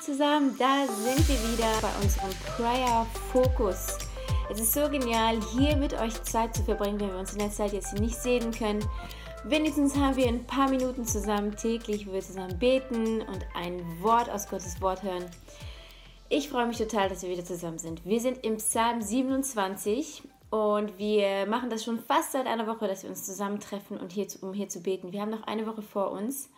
zusammen, da sind wir wieder bei unserem Prayer Focus. Es ist so genial, hier mit euch Zeit zu verbringen, wenn wir uns in der Zeit jetzt nicht sehen können. Wenigstens haben wir ein paar Minuten zusammen täglich, wo wir zusammen beten und ein Wort aus Gottes Wort hören. Ich freue mich total, dass wir wieder zusammen sind. Wir sind im Psalm 27 und wir machen das schon fast seit einer Woche, dass wir uns zusammentreffen, und hier, um hier zu beten. Wir haben noch eine Woche vor uns.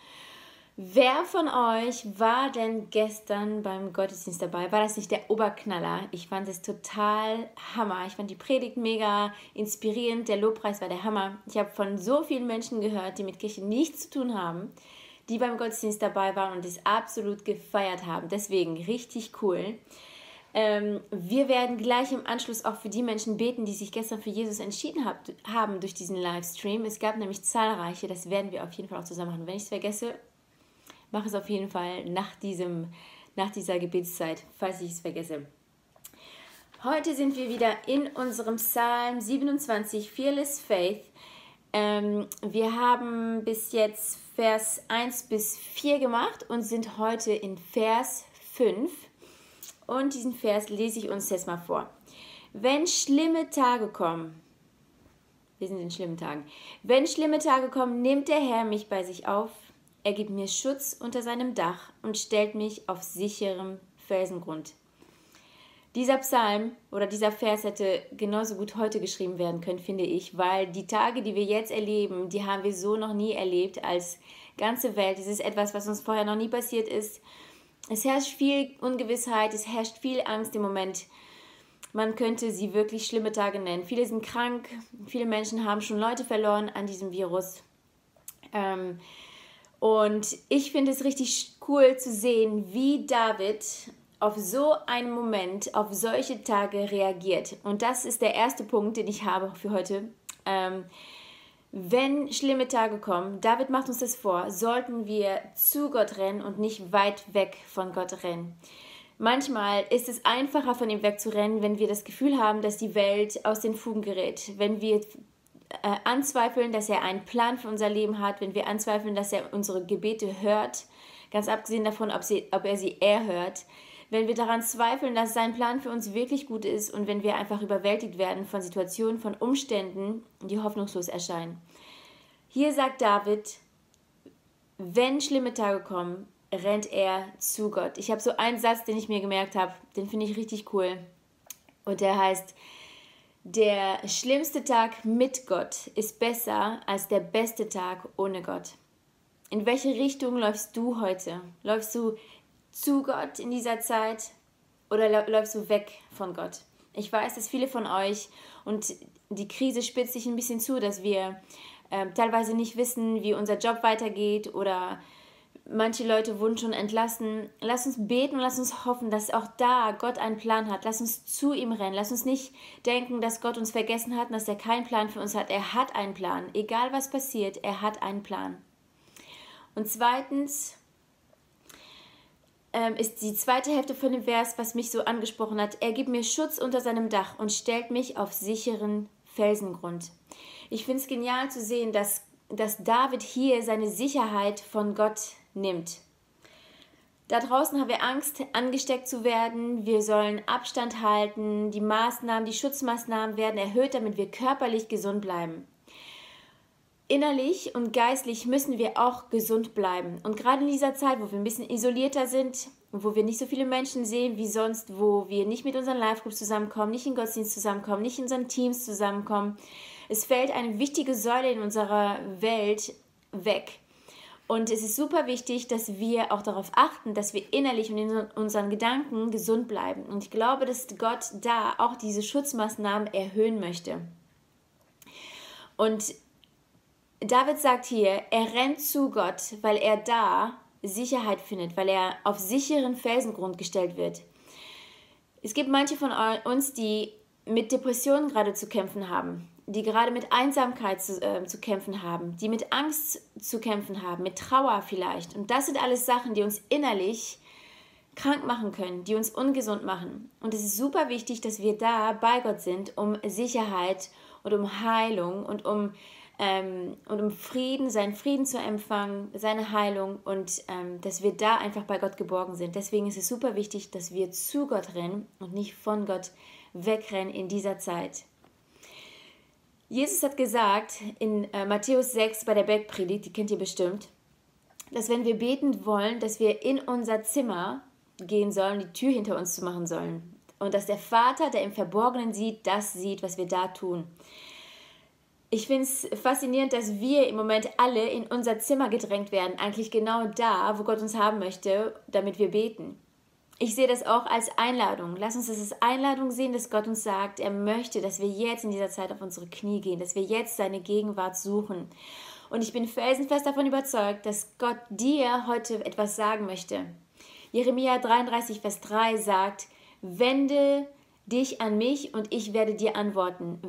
Wer von euch war denn gestern beim Gottesdienst dabei? War das nicht der Oberknaller? Ich fand es total Hammer. Ich fand die Predigt mega inspirierend. Der Lobpreis war der Hammer. Ich habe von so vielen Menschen gehört, die mit Kirche nichts zu tun haben, die beim Gottesdienst dabei waren und es absolut gefeiert haben. Deswegen richtig cool. Ähm, wir werden gleich im Anschluss auch für die Menschen beten, die sich gestern für Jesus entschieden hab, haben durch diesen Livestream. Es gab nämlich zahlreiche, das werden wir auf jeden Fall auch zusammen machen. Wenn ich es vergesse, mache es auf jeden Fall nach, diesem, nach dieser Gebetszeit, falls ich es vergesse. Heute sind wir wieder in unserem Psalm 27, Fearless Faith. Ähm, wir haben bis jetzt Vers 1 bis 4 gemacht und sind heute in Vers 5. Und diesen Vers lese ich uns jetzt mal vor. Wenn schlimme Tage kommen, wir sind in schlimmen Tagen, wenn schlimme Tage kommen, nimmt der Herr mich bei sich auf er gibt mir Schutz unter seinem Dach und stellt mich auf sicherem Felsengrund. Dieser Psalm oder dieser Vers hätte genauso gut heute geschrieben werden können, finde ich, weil die Tage, die wir jetzt erleben, die haben wir so noch nie erlebt als ganze Welt. Es ist etwas, was uns vorher noch nie passiert ist. Es herrscht viel Ungewissheit, es herrscht viel Angst im Moment. Man könnte sie wirklich schlimme Tage nennen. Viele sind krank, viele Menschen haben schon Leute verloren an diesem Virus. Ähm, und ich finde es richtig cool zu sehen, wie David auf so einen Moment, auf solche Tage reagiert. Und das ist der erste Punkt, den ich habe für heute. Ähm, wenn schlimme Tage kommen, David macht uns das vor, sollten wir zu Gott rennen und nicht weit weg von Gott rennen. Manchmal ist es einfacher, von ihm wegzurennen, wenn wir das Gefühl haben, dass die Welt aus den Fugen gerät, wenn wir äh, anzweifeln, dass er einen Plan für unser Leben hat, wenn wir anzweifeln, dass er unsere Gebete hört, ganz abgesehen davon, ob, sie, ob er sie erhört, wenn wir daran zweifeln, dass sein Plan für uns wirklich gut ist und wenn wir einfach überwältigt werden von Situationen, von Umständen, die hoffnungslos erscheinen. Hier sagt David, wenn schlimme Tage kommen, rennt er zu Gott. Ich habe so einen Satz, den ich mir gemerkt habe, den finde ich richtig cool. Und der heißt, der schlimmste Tag mit Gott ist besser als der beste Tag ohne Gott. In welche Richtung läufst du heute? Läufst du zu Gott in dieser Zeit oder läufst du weg von Gott? Ich weiß, dass viele von euch und die Krise spitzt sich ein bisschen zu, dass wir äh, teilweise nicht wissen, wie unser Job weitergeht oder manche Leute wurden schon entlassen. Lass uns beten und lass uns hoffen, dass auch da Gott einen Plan hat. Lass uns zu ihm rennen. Lass uns nicht denken, dass Gott uns vergessen hat und dass er keinen Plan für uns hat. Er hat einen Plan. Egal was passiert, er hat einen Plan. Und zweitens ähm, ist die zweite Hälfte von dem Vers, was mich so angesprochen hat. Er gibt mir Schutz unter seinem Dach und stellt mich auf sicheren Felsengrund. Ich finde es genial zu sehen, dass, dass David hier seine Sicherheit von Gott nimmt. Da draußen haben wir Angst, angesteckt zu werden. Wir sollen Abstand halten. Die Maßnahmen, die Schutzmaßnahmen werden erhöht, damit wir körperlich gesund bleiben. Innerlich und geistlich müssen wir auch gesund bleiben. Und gerade in dieser Zeit, wo wir ein bisschen isolierter sind, wo wir nicht so viele Menschen sehen wie sonst, wo wir nicht mit unseren Live-Groups zusammenkommen, nicht in Gottesdienst zusammenkommen, nicht in unseren Teams zusammenkommen, es fällt eine wichtige Säule in unserer Welt weg. Und es ist super wichtig, dass wir auch darauf achten, dass wir innerlich und in unseren Gedanken gesund bleiben. Und ich glaube, dass Gott da auch diese Schutzmaßnahmen erhöhen möchte. Und David sagt hier, er rennt zu Gott, weil er da Sicherheit findet, weil er auf sicheren Felsengrund gestellt wird. Es gibt manche von uns, die mit Depressionen gerade zu kämpfen haben. Die gerade mit Einsamkeit zu, äh, zu kämpfen haben, die mit Angst zu kämpfen haben, mit Trauer vielleicht. Und das sind alles Sachen, die uns innerlich krank machen können, die uns ungesund machen. Und es ist super wichtig, dass wir da bei Gott sind, um Sicherheit und um Heilung und um, ähm, und um Frieden, seinen Frieden zu empfangen, seine Heilung und ähm, dass wir da einfach bei Gott geborgen sind. Deswegen ist es super wichtig, dass wir zu Gott rennen und nicht von Gott wegrennen in dieser Zeit. Jesus hat gesagt in äh, Matthäus 6 bei der Bergpredigt, die kennt ihr bestimmt, dass wenn wir beten wollen, dass wir in unser Zimmer gehen sollen, die Tür hinter uns zu machen sollen. Und dass der Vater, der im Verborgenen sieht, das sieht, was wir da tun. Ich finde es faszinierend, dass wir im Moment alle in unser Zimmer gedrängt werden, eigentlich genau da, wo Gott uns haben möchte, damit wir beten. Ich sehe das auch als Einladung. Lass uns das als Einladung sehen, dass Gott uns sagt, er möchte, dass wir jetzt in dieser Zeit auf unsere Knie gehen, dass wir jetzt seine Gegenwart suchen. Und ich bin felsenfest davon überzeugt, dass Gott dir heute etwas sagen möchte. Jeremia 33, Vers 3 sagt, wende dich an mich und ich werde dir antworten.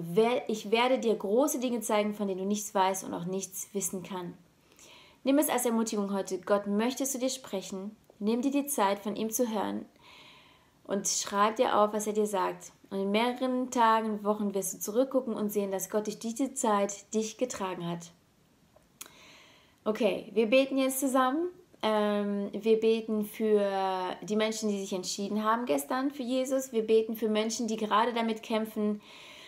Ich werde dir große Dinge zeigen, von denen du nichts weißt und auch nichts wissen kann. Nimm es als Ermutigung heute. Gott möchte zu dir sprechen. Nimm dir die Zeit, von ihm zu hören und schreib dir auf, was er dir sagt. Und in mehreren Tagen, Wochen wirst du zurückgucken und sehen, dass Gott durch diese Zeit dich getragen hat. Okay, wir beten jetzt zusammen ähm, wir beten für die Menschen, die sich entschieden haben gestern für Jesus. Wir beten für Menschen, die gerade damit kämpfen,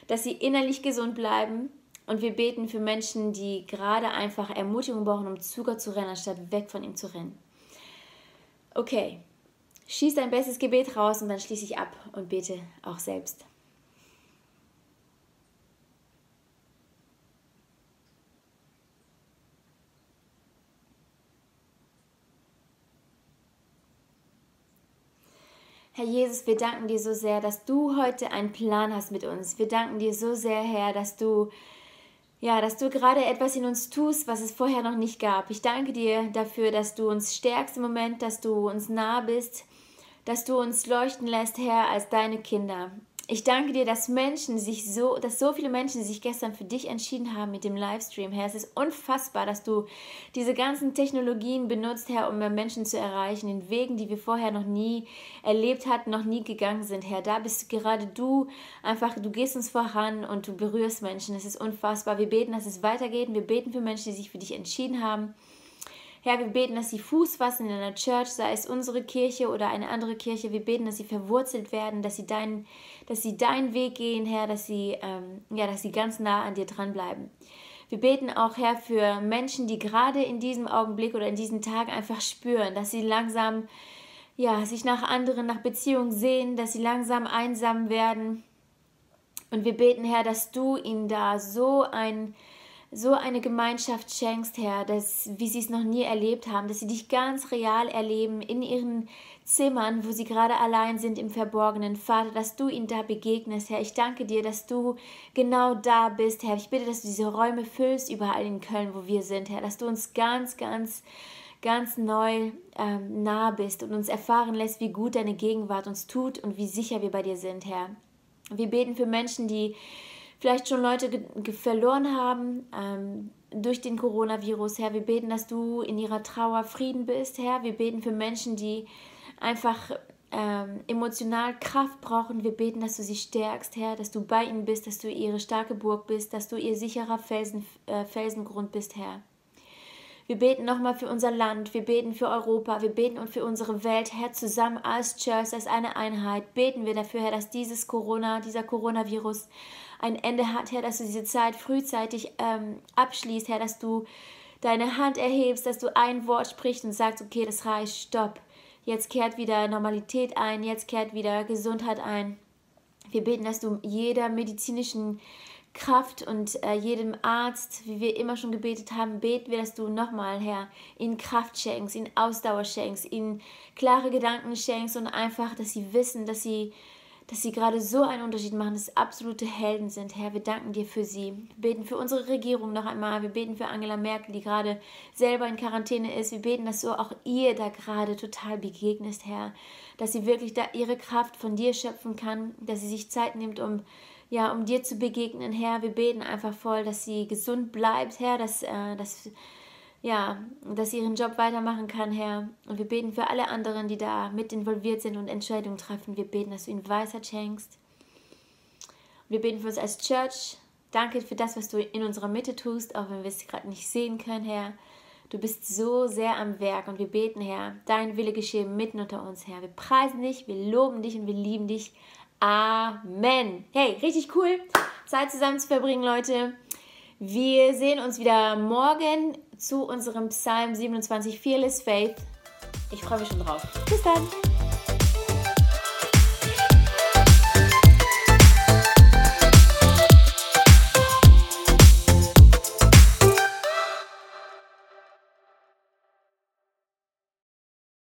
dass sie innerlich gesund bleiben. Und wir beten für Menschen, die gerade einfach Ermutigung brauchen, um zu Gott zu rennen, anstatt weg von ihm zu rennen. Okay, schieß dein bestes Gebet raus und dann schließe ich ab und bete auch selbst. Herr Jesus, wir danken dir so sehr, dass du heute einen Plan hast mit uns. Wir danken dir so sehr, Herr, dass du ja, dass du gerade etwas in uns tust, was es vorher noch nicht gab. Ich danke dir dafür, dass du uns stärkst im Moment, dass du uns nah bist, dass du uns leuchten lässt, Herr, als deine Kinder. Ich danke dir, dass Menschen sich so, dass so viele Menschen sich gestern für dich entschieden haben mit dem Livestream, Herr. Es ist unfassbar, dass du diese ganzen Technologien benutzt, Herr, um Menschen zu erreichen, in Wegen, die wir vorher noch nie erlebt hatten, noch nie gegangen sind, Herr. Da bist gerade du einfach, du gehst uns voran und du berührst Menschen. Es ist unfassbar. Wir beten, dass es weitergeht. Wir beten für Menschen, die sich für dich entschieden haben. Herr, wir beten, dass sie Fuß fassen in einer Church, sei es unsere Kirche oder eine andere Kirche. Wir beten, dass sie verwurzelt werden, dass sie deinen, dass sie deinen Weg gehen, Herr, dass sie, ähm, ja, dass sie ganz nah an dir dranbleiben. Wir beten auch, Herr, für Menschen, die gerade in diesem Augenblick oder in diesen Tagen einfach spüren, dass sie langsam, ja, sich nach anderen, nach Beziehungen sehen, dass sie langsam einsam werden. Und wir beten, Herr, dass du ihnen da so ein, so eine Gemeinschaft schenkst, Herr, dass, wie sie es noch nie erlebt haben, dass sie dich ganz real erleben in ihren Zimmern, wo sie gerade allein sind im Verborgenen. Vater, dass du ihnen da begegnest, Herr. Ich danke dir, dass du genau da bist, Herr. Ich bitte, dass du diese Räume füllst, überall in Köln, wo wir sind, Herr. Dass du uns ganz, ganz, ganz neu ähm, nah bist und uns erfahren lässt, wie gut deine Gegenwart uns tut und wie sicher wir bei dir sind, Herr. Wir beten für Menschen, die vielleicht schon Leute verloren haben ähm, durch den Coronavirus. Herr, wir beten, dass du in ihrer Trauer Frieden bist, Herr. Wir beten für Menschen, die einfach ähm, emotional Kraft brauchen. Wir beten, dass du sie stärkst, Herr, dass du bei ihnen bist, dass du ihre starke Burg bist, dass du ihr sicherer Felsen, äh, Felsengrund bist, Herr. Wir beten nochmal für unser Land, wir beten für Europa, wir beten und für unsere Welt, Herr, zusammen als Church, als eine Einheit. Beten wir dafür, Herr, dass dieses Corona, dieser Coronavirus ein Ende hat, Herr, dass du diese Zeit frühzeitig ähm, abschließt, Herr, dass du deine Hand erhebst, dass du ein Wort sprichst und sagst, okay, das reicht, stopp. Jetzt kehrt wieder Normalität ein, jetzt kehrt wieder Gesundheit ein. Wir beten, dass du jeder medizinischen Kraft und äh, jedem Arzt, wie wir immer schon gebetet haben, beten wir, dass du nochmal, Herr, ihnen Kraft schenkst, ihnen Ausdauer schenkst, ihnen klare Gedanken schenkst und einfach, dass sie wissen, dass sie dass sie gerade so einen Unterschied machen, dass sie absolute Helden sind. Herr, wir danken dir für sie. Wir beten für unsere Regierung noch einmal. Wir beten für Angela Merkel, die gerade selber in Quarantäne ist. Wir beten, dass du auch ihr da gerade total begegnest, Herr. Dass sie wirklich da ihre Kraft von dir schöpfen kann, dass sie sich Zeit nimmt, um ja, um dir zu begegnen, Herr. Wir beten einfach voll, dass sie gesund bleibt, Herr, dass, äh, dass, ja, dass sie ihren Job weitermachen kann, Herr. Und wir beten für alle anderen, die da mit involviert sind und Entscheidungen treffen. Wir beten, dass du ihnen Weisheit schenkst. Wir beten für uns als Church. Danke für das, was du in unserer Mitte tust, auch wenn wir es gerade nicht sehen können, Herr. Du bist so sehr am Werk und wir beten, Herr, dein Wille geschehe mitten unter uns, Herr. Wir preisen dich, wir loben dich und wir lieben dich. Amen. Hey, richtig cool, Zeit zusammen zu verbringen, Leute. Wir sehen uns wieder morgen zu unserem Psalm 27, Fearless Faith. Ich freue mich schon drauf. Bis dann.